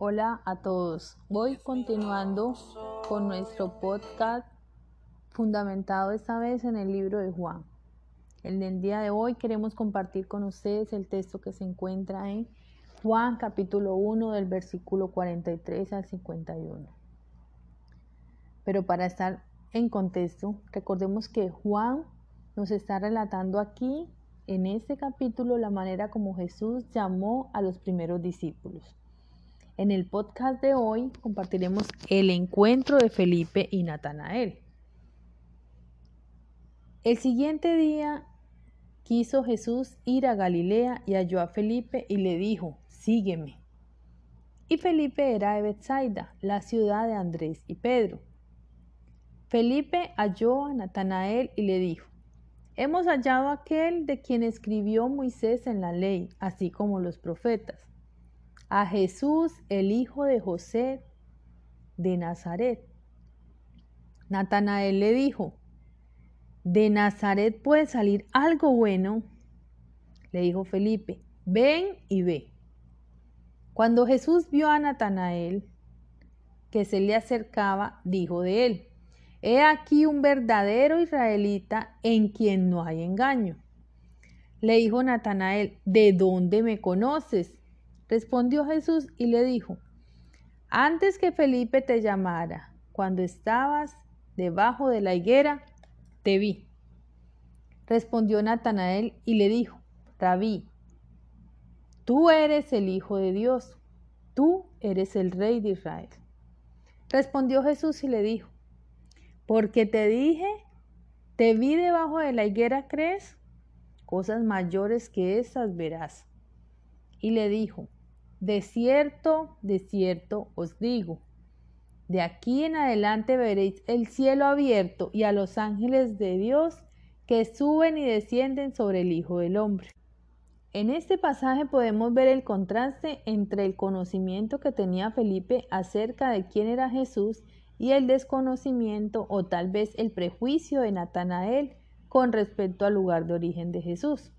Hola a todos. Voy continuando con nuestro podcast fundamentado esta vez en el libro de Juan. El día de hoy queremos compartir con ustedes el texto que se encuentra en Juan capítulo 1 del versículo 43 al 51. Pero para estar en contexto, recordemos que Juan nos está relatando aquí en este capítulo la manera como Jesús llamó a los primeros discípulos. En el podcast de hoy compartiremos el encuentro de Felipe y Natanael. El siguiente día quiso Jesús ir a Galilea y halló a Felipe y le dijo, sígueme. Y Felipe era de Bethsaida, la ciudad de Andrés y Pedro. Felipe halló a Natanael y le dijo, hemos hallado aquel de quien escribió Moisés en la ley, así como los profetas a Jesús, el hijo de José de Nazaret. Natanael le dijo, ¿de Nazaret puede salir algo bueno? Le dijo Felipe, ven y ve. Cuando Jesús vio a Natanael que se le acercaba, dijo de él, He aquí un verdadero israelita en quien no hay engaño. Le dijo Natanael, ¿de dónde me conoces? Respondió Jesús y le dijo, antes que Felipe te llamara, cuando estabas debajo de la higuera, te vi. Respondió Natanael y le dijo, Rabí, tú eres el Hijo de Dios, tú eres el Rey de Israel. Respondió Jesús y le dijo, porque te dije, te vi debajo de la higuera, ¿crees? Cosas mayores que esas verás. Y le dijo, de cierto, de cierto os digo, de aquí en adelante veréis el cielo abierto y a los ángeles de Dios que suben y descienden sobre el Hijo del Hombre. En este pasaje podemos ver el contraste entre el conocimiento que tenía Felipe acerca de quién era Jesús y el desconocimiento o tal vez el prejuicio de Natanael con respecto al lugar de origen de Jesús.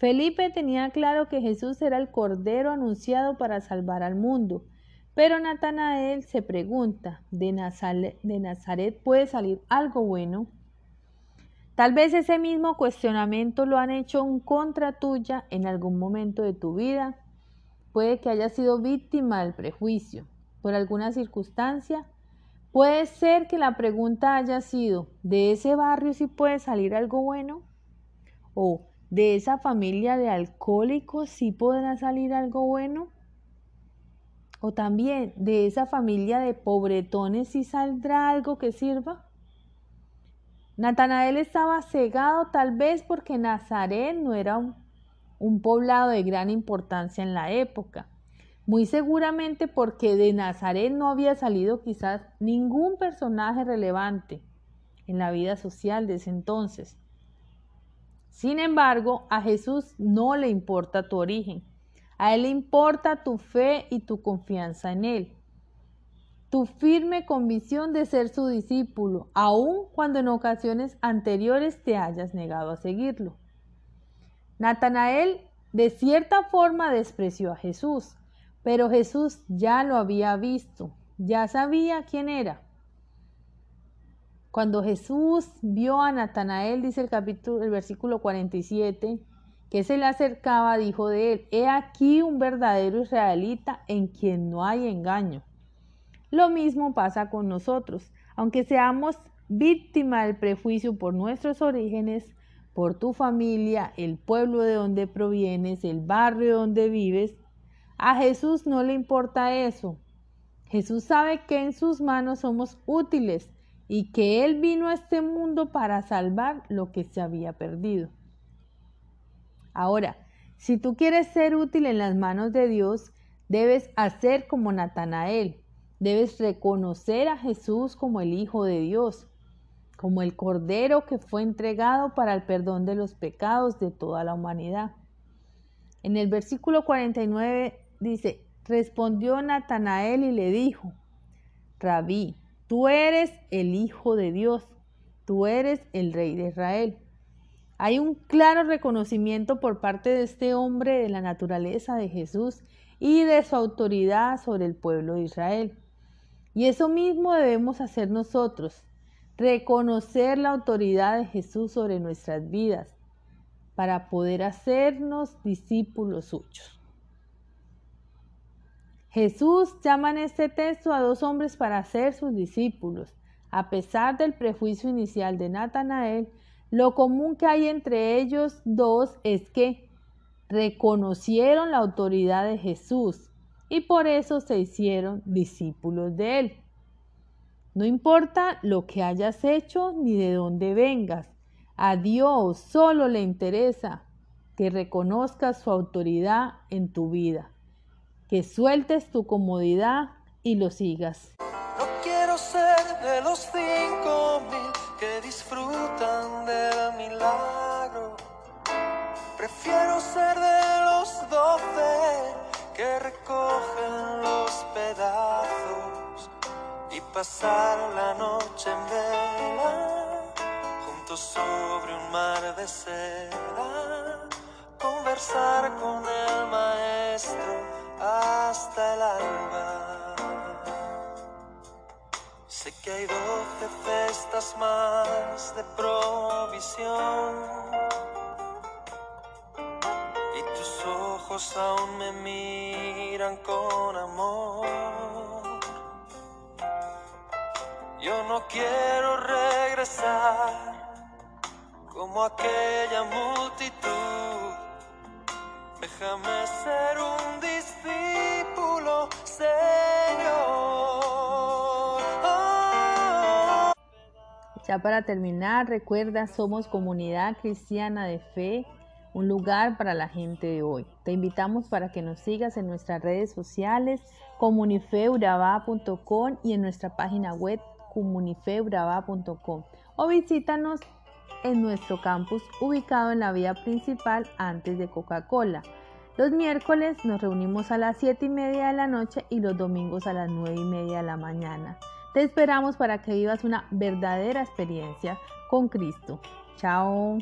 Felipe tenía claro que Jesús era el Cordero anunciado para salvar al mundo, pero Natanael se pregunta, ¿de Nazaret, puede salir algo bueno? Tal vez ese mismo cuestionamiento lo han hecho en contra tuya en algún momento de tu vida. Puede que hayas sido víctima del prejuicio por alguna circunstancia. Puede ser que la pregunta haya sido, ¿de ese barrio sí puede salir algo bueno? O de esa familia de alcohólicos sí podrá salir algo bueno? ¿O también de esa familia de pobretones sí saldrá algo que sirva? Natanael estaba cegado tal vez porque Nazaret no era un, un, poblado de gran importancia en la época. Muy seguramente porque de Nazaret no había salido quizás ningún personaje relevante en la vida social de ese entonces. Sin embargo, a Jesús no le importa tu origen. A Él le importa tu fe y tu confianza en Él. Tu firme convicción de ser su discípulo, aun cuando en ocasiones anteriores te hayas negado a seguirlo. Natanael de cierta forma despreció a Jesús, pero Jesús ya lo había visto, ya sabía quién era. Cuando Jesús vio a Natanael, dice el capítulo, el versículo 47, que se le acercaba, dijo de él, he aquí un verdadero israelita en quien no hay engaño. Lo mismo pasa con nosotros, aunque seamos víctima del prejuicio por nuestros orígenes, por tu familia, el pueblo de donde provienes, el barrio donde vives, a Jesús no le importa eso. Jesús sabe que en sus manos somos útiles y que Él vino a este mundo para salvar lo que se había perdido. Ahora, si tú quieres ser útil en las manos de Dios, debes hacer como Natanael, debes reconocer a Jesús como el Hijo de Dios, como el Cordero que fue entregado para el perdón de los pecados de toda la humanidad. En el versículo 49 dice, respondió Natanael y le dijo, Rabí, Tú eres el Hijo de Dios, tú eres el Rey de Israel. Hay un claro reconocimiento por parte de este hombre de la naturaleza de Jesús y de su autoridad sobre el pueblo de Israel. Y eso mismo debemos hacer nosotros, reconocer la autoridad de Jesús sobre nuestras vidas para poder hacernos discípulos suyos. Jesús llama en este texto a dos hombres para ser sus discípulos. A pesar del prejuicio inicial de Natanael, lo común que hay entre ellos dos es que reconocieron la autoridad de Jesús y por eso se hicieron discípulos de él. No importa lo que hayas hecho ni de dónde vengas, a Dios solo le interesa que reconozcas su autoridad en tu vida que sueltes tu comodidad y lo sigas. No quiero ser de los cinco mil que disfrutan del milagro. Prefiero ser de los doce que recogen los pedazos y pasar la noche en vela juntos sobre un mar de seda, conversar con el tus ojos aún me miran con amor. Yo no quiero regresar como aquella multitud. Déjame ser un discípulo, Señor. Oh. Ya para terminar, recuerda, somos comunidad cristiana de fe, un lugar para la gente de hoy. Te invitamos para que nos sigas en nuestras redes sociales, comunifeuraba.com y en nuestra página web comunifeuraba.com o visítanos en nuestro campus ubicado en la vía principal antes de Coca-Cola. Los miércoles nos reunimos a las 7 y media de la noche y los domingos a las 9 y media de la mañana. Te esperamos para que vivas una verdadera experiencia con Cristo. Chao.